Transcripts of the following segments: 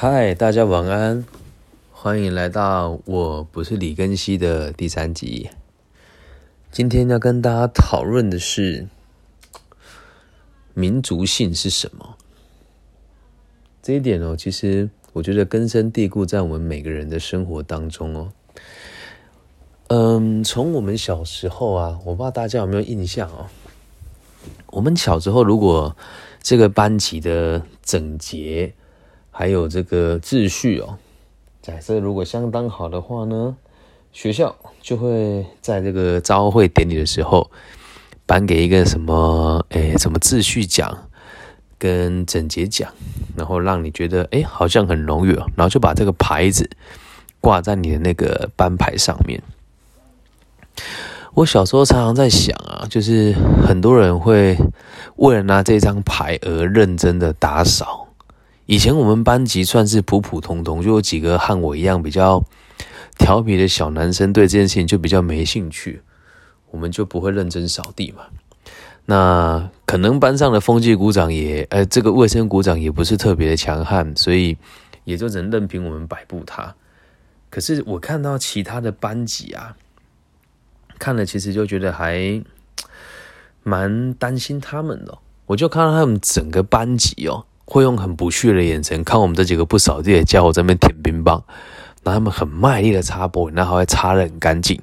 嗨，大家晚安，欢迎来到我不是李根熙的第三集。今天要跟大家讨论的是民族性是什么。这一点哦，其实我觉得根深蒂固在我们每个人的生活当中哦。嗯，从我们小时候啊，我不知道大家有没有印象哦。我们小时候如果这个班级的整洁。还有这个秩序哦，假设如果相当好的话呢，学校就会在这个招会典礼的时候颁给一个什么诶什么秩序奖跟整洁奖，然后让你觉得诶好像很荣誉哦，然后就把这个牌子挂在你的那个班牌上面。我小时候常常在想啊，就是很多人会为了拿这张牌而认真的打扫。以前我们班级算是普普通通，就有几个和我一样比较调皮的小男生，对这件事情就比较没兴趣，我们就不会认真扫地嘛。那可能班上的风纪股长也，呃，这个卫生股长也不是特别的强悍，所以也就只能任凭我们摆布他。可是我看到其他的班级啊，看了其实就觉得还蛮担心他们的。我就看到他们整个班级哦。会用很不屑的眼神看我们这几个不扫地的家伙在那边舔冰棒，然后他们很卖力的擦玻璃，然后还擦的很干净，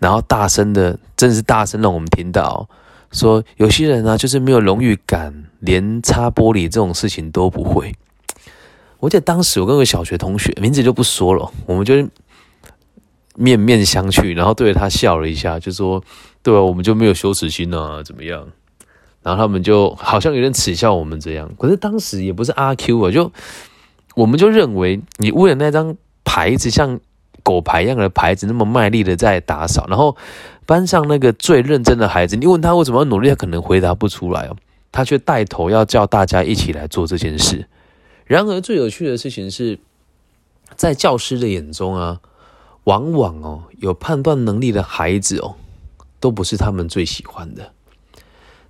然后大声的，真是大声让我们听到，说有些人呢就是没有荣誉感，连擦玻璃这种事情都不会。我记得当时我跟个小学同学，名字就不说了，我们就面面相觑，然后对着他笑了一下，就说：“对啊，我们就没有羞耻心啊，怎么样？”然后他们就好像有点耻笑我们这样，可是当时也不是阿 Q 啊，就我们就认为你为了那张牌子像狗牌一样的牌子那么卖力的在打扫，然后班上那个最认真的孩子，你问他为什么要努力，他可能回答不出来哦，他却带头要叫大家一起来做这件事。然而最有趣的事情是，在教师的眼中啊，往往哦有判断能力的孩子哦，都不是他们最喜欢的。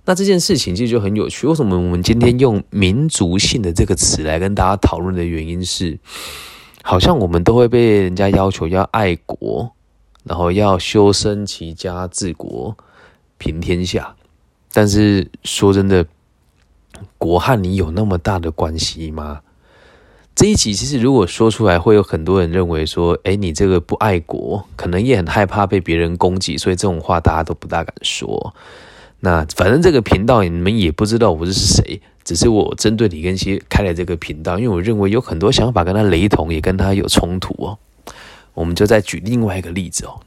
那这件事情其实就很有趣。为什么我们今天用“民族性”的这个词来跟大家讨论的原因是，好像我们都会被人家要求要爱国，然后要修身齐家治国平天下。但是说真的，国和你有那么大的关系吗？这一集其实如果说出来，会有很多人认为说：“哎，你这个不爱国，可能也很害怕被别人攻击，所以这种话大家都不大敢说。”那反正这个频道你们也不知道我是谁，只是我针对李根熙开了这个频道，因为我认为有很多想法跟他雷同，也跟他有冲突哦。我们就再举另外一个例子哦，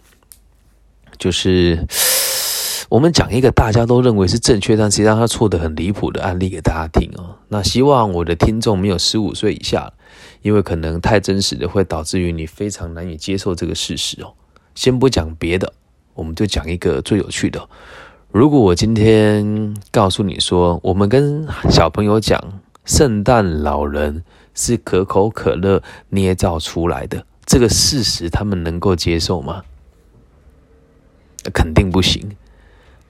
就是我们讲一个大家都认为是正确，但实际上他错的很离谱的案例给大家听哦。那希望我的听众没有十五岁以下，因为可能太真实的会导致于你非常难以接受这个事实哦。先不讲别的，我们就讲一个最有趣的。如果我今天告诉你说，我们跟小朋友讲，圣诞老人是可口可乐捏造出来的，这个事实他们能够接受吗？肯定不行，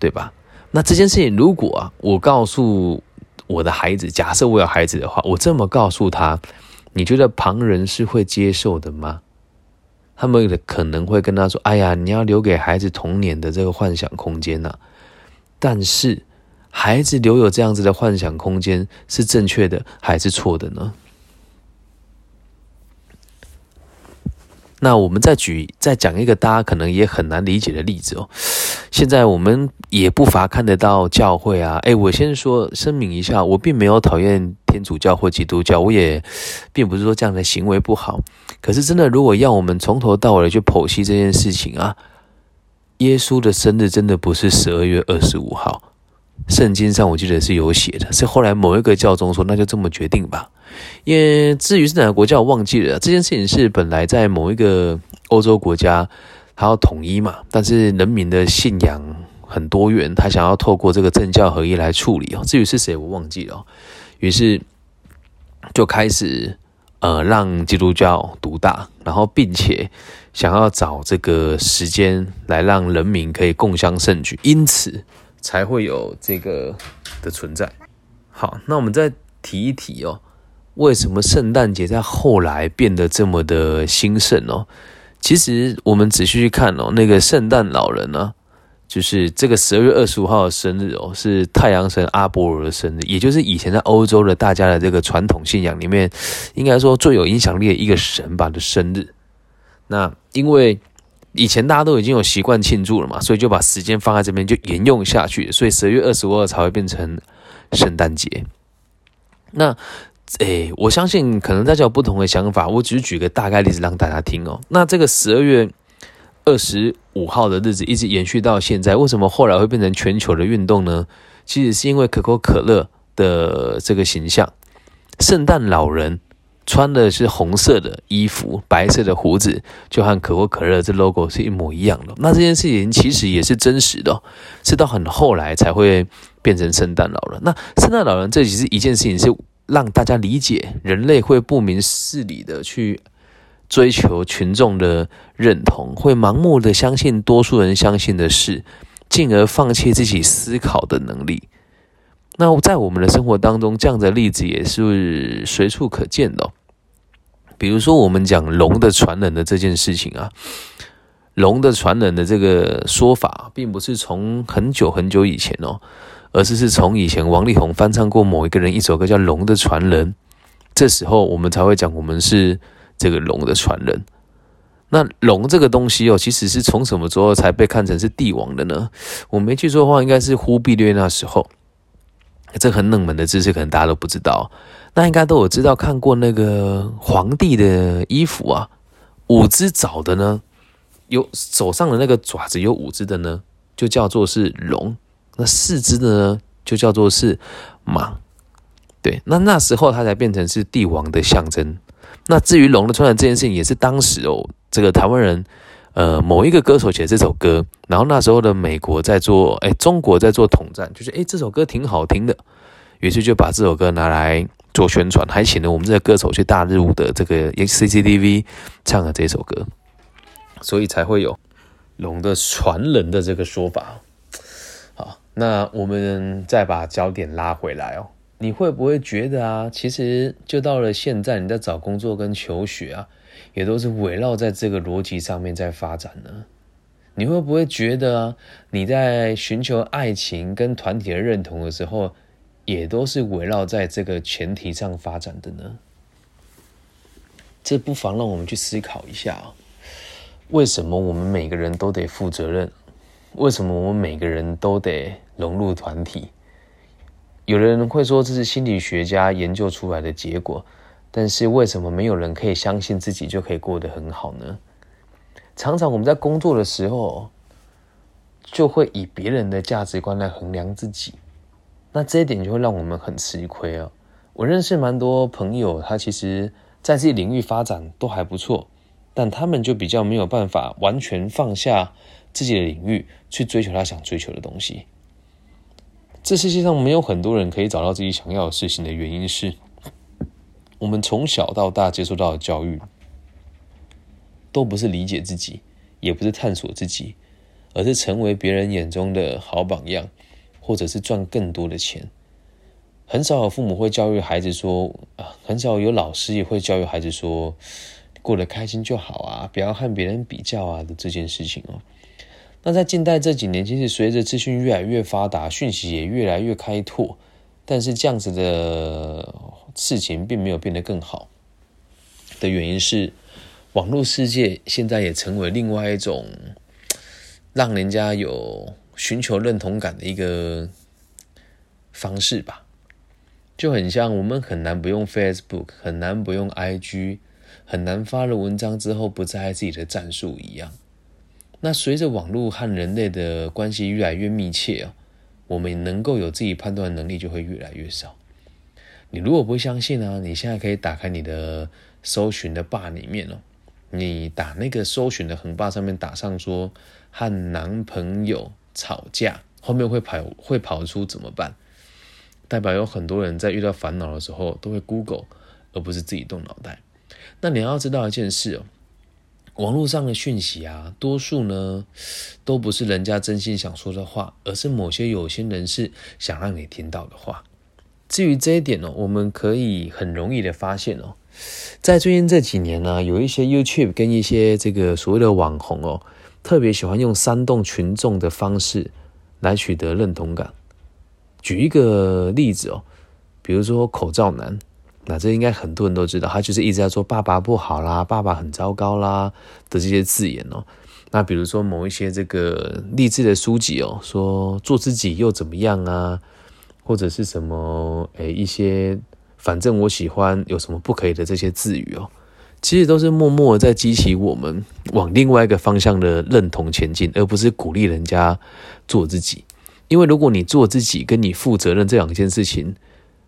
对吧？那这件事情，如果啊，我告诉我的孩子，假设我有孩子的话，我这么告诉他，你觉得旁人是会接受的吗？他们可能会跟他说：“哎呀，你要留给孩子童年的这个幻想空间呐。”但是，孩子留有这样子的幻想空间是正确的还是错的呢？那我们再举再讲一个大家可能也很难理解的例子哦。现在我们也不乏看得到教会啊，哎，我先说声明一下，我并没有讨厌天主教或基督教，我也并不是说这样的行为不好。可是真的，如果要我们从头到尾去剖析这件事情啊。耶稣的生日真的不是十二月二十五号，圣经上我记得是有写的，是后来某一个教宗说，那就这么决定吧。因为至于是哪个国家，我忘记了。这件事情是本来在某一个欧洲国家，他要统一嘛，但是人民的信仰很多元，他想要透过这个政教合一来处理哦。至于是谁，我忘记了。于是就开始呃让基督教独大，然后并且。想要找这个时间来让人民可以共襄盛举，因此才会有这个的存在。好，那我们再提一提哦，为什么圣诞节在后来变得这么的兴盛哦？其实我们仔细去看哦，那个圣诞老人呢，就是这个十二月二十五号的生日哦，是太阳神阿波罗的生日，也就是以前在欧洲的大家的这个传统信仰里面，应该说最有影响力的一个神吧的生日。那因为以前大家都已经有习惯庆祝了嘛，所以就把时间放在这边就沿用下去，所以十二月二十五号才会变成圣诞节。那。诶，我相信可能大家有不同的想法，我只是举个大概例子让大家听哦。那这个十二月二十五号的日子一直延续到现在，为什么后来会变成全球的运动呢？其实是因为可口可乐的这个形象，圣诞老人穿的是红色的衣服，白色的胡子，就和可口可乐这 logo 是一模一样的。那这件事情其实也是真实的，是到很后来才会变成圣诞老人。那圣诞老人这其实一件事情是。让大家理解，人类会不明事理的去追求群众的认同，会盲目的相信多数人相信的事，进而放弃自己思考的能力。那在我们的生活当中，这样的例子也是随处可见的。比如说，我们讲龙的传人的这件事情啊，龙的传人的这个说法，并不是从很久很久以前哦。而是是从以前王力宏翻唱过某一个人一首歌叫《龙的传人》，这时候我们才会讲我们是这个龙的传人。那龙这个东西哦，其实是从什么时候才被看成是帝王的呢？我没记错的话，应该是忽必烈那时候。这很冷门的知识，可能大家都不知道。那应该都有知道看过那个皇帝的衣服啊，五只爪的呢，有手上的那个爪子有五只的呢，就叫做是龙。那四只的呢，就叫做是马，对，那那时候它才变成是帝王的象征。那至于龙的传人这件事情，也是当时哦，这个台湾人，呃，某一个歌手写这首歌，然后那时候的美国在做，哎，中国在做统战，就是哎，这首歌挺好听的，于是就把这首歌拿来做宣传，还请了我们这个歌手去大日舞的这个 CCTV 唱了这首歌，所以才会有龙的传人的这个说法。好那我们再把焦点拉回来哦，你会不会觉得啊，其实就到了现在，你在找工作跟求学啊，也都是围绕在这个逻辑上面在发展呢？你会不会觉得啊，你在寻求爱情跟团体的认同的时候，也都是围绕在这个前提上发展的呢？这不妨让我们去思考一下啊，为什么我们每个人都得负责任？为什么我们每个人都得融入团体？有人会说这是心理学家研究出来的结果，但是为什么没有人可以相信自己就可以过得很好呢？常常我们在工作的时候，就会以别人的价值观来衡量自己，那这一点就会让我们很吃亏哦。我认识蛮多朋友，他其实在自己领域发展都还不错，但他们就比较没有办法完全放下。自己的领域去追求他想追求的东西。这世界上没有很多人可以找到自己想要的事情的原因是，我们从小到大接受到的教育，都不是理解自己，也不是探索自己，而是成为别人眼中的好榜样，或者是赚更多的钱。很少有父母会教育孩子说啊，很少有老师也会教育孩子说，过得开心就好啊，不要和别人比较啊的这件事情哦。那在近代这几年，其实随着资讯越来越发达，讯息也越来越开拓，但是这样子的事情并没有变得更好。的原因是，网络世界现在也成为另外一种让人家有寻求认同感的一个方式吧。就很像我们很难不用 Facebook，很难不用 IG，很难发了文章之后不在意自己的战术一样。那随着网络和人类的关系越来越密切啊，我们能够有自己判断能力就会越来越少。你如果不相信呢，你现在可以打开你的搜寻的霸里面哦，你打那个搜寻的横霸上面打上说和男朋友吵架，后面会跑会跑出怎么办？代表有很多人在遇到烦恼的时候都会 Google，而不是自己动脑袋。那你要知道一件事哦。网络上的讯息啊，多数呢都不是人家真心想说的话，而是某些有心人士想让你听到的话。至于这一点哦，我们可以很容易的发现哦，在最近这几年呢，有一些 YouTube 跟一些这个所谓的网红哦，特别喜欢用煽动群众的方式来取得认同感。举一个例子哦，比如说口罩男，那这应该很多人都知道，他就是一直在说爸爸不好啦，爸爸很糟糕啦的这些字眼哦。那比如说某一些这个励志的书籍哦，说做自己又怎么样啊，或者是什么诶一些反正我喜欢有什么不可以的这些字语哦，其实都是默默在激起我们往另外一个方向的认同前进，而不是鼓励人家做自己。因为如果你做自己跟你负责任这两件事情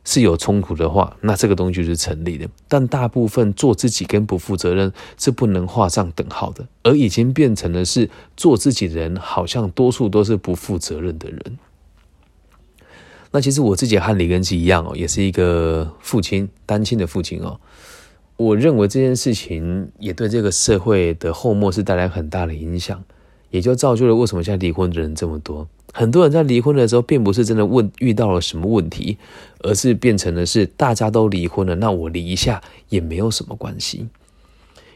是有冲突的话，那这个东西就是成立的。但大部分做自己跟不负责任是不能画上等号的，而已经变成了是做自己的人，好像多数都是不负责任的人。那其实我自己和李根基一样哦，也是一个父亲，单亲的父亲哦。我认为这件事情也对这个社会的后末是带来很大的影响，也就造就了为什么现在离婚的人这么多。很多人在离婚的时候，并不是真的问遇到了什么问题，而是变成的是大家都离婚了，那我离一下也没有什么关系。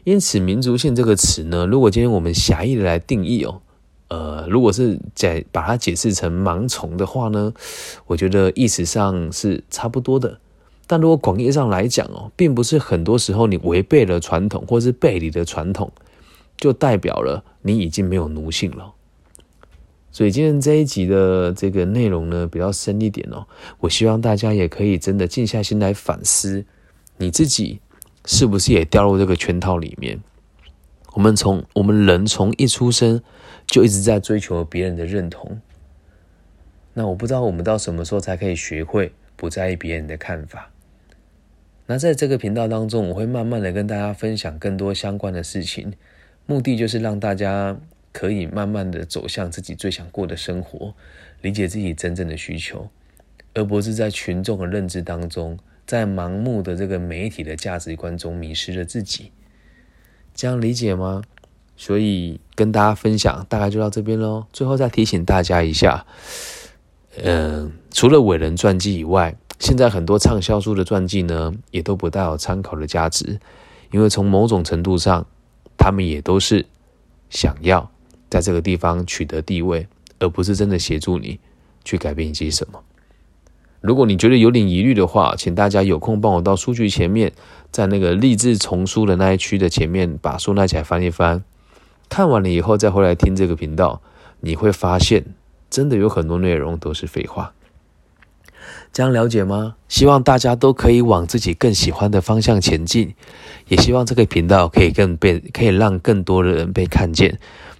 因此，民族性这个词呢，如果今天我们狭义的来定义哦，呃，如果是解把它解释成盲从的话呢，我觉得意思上是差不多的。但如果广义上来讲哦，并不是很多时候你违背了传统，或是背离了传统，就代表了你已经没有奴性了。所以今天这一集的这个内容呢，比较深一点哦。我希望大家也可以真的静下心来反思，你自己是不是也掉入这个圈套里面？我们从我们人从一出生就一直在追求别人的认同。那我不知道我们到什么时候才可以学会不在意别人的看法。那在这个频道当中，我会慢慢的跟大家分享更多相关的事情，目的就是让大家。可以慢慢的走向自己最想过的生活，理解自己真正的需求，而不是在群众的认知当中，在盲目的这个媒体的价值观中迷失了自己。这样理解吗？所以跟大家分享，大概就到这边喽。最后再提醒大家一下，嗯，除了伟人传记以外，现在很多畅销书的传记呢，也都不带有参考的价值，因为从某种程度上，他们也都是想要。在这个地方取得地位，而不是真的协助你去改变一些什么。如果你觉得有点疑虑的话，请大家有空帮我到书局前面，在那个励志丛书的那一区的前面，把书拿起来翻一翻。看完了以后再回来听这个频道，你会发现真的有很多内容都是废话。这样了解吗？希望大家都可以往自己更喜欢的方向前进，也希望这个频道可以更被可以让更多的人被看见。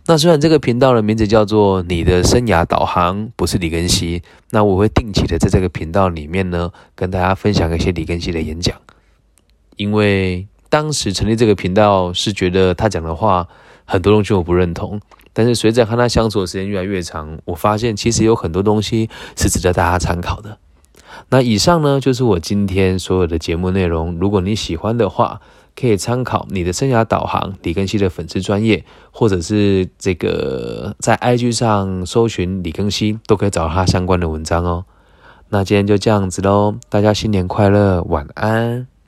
那虽然这个频道的名字叫做“你的生涯导航”，不是李根熙，那我会定期的在这个频道里面呢，跟大家分享一些李根熙的演讲。因为当时成立这个频道是觉得他讲的话很多东西我不认同，但是随着和他相处的时间越来越长，我发现其实有很多东西是值得大家参考的。那以上呢就是我今天所有的节目内容，如果你喜欢的话。可以参考你的生涯导航李根熙的粉丝专业，或者是这个在 IG 上搜寻李根熙，都可以找到他相关的文章哦。那今天就这样子喽，大家新年快乐，晚安。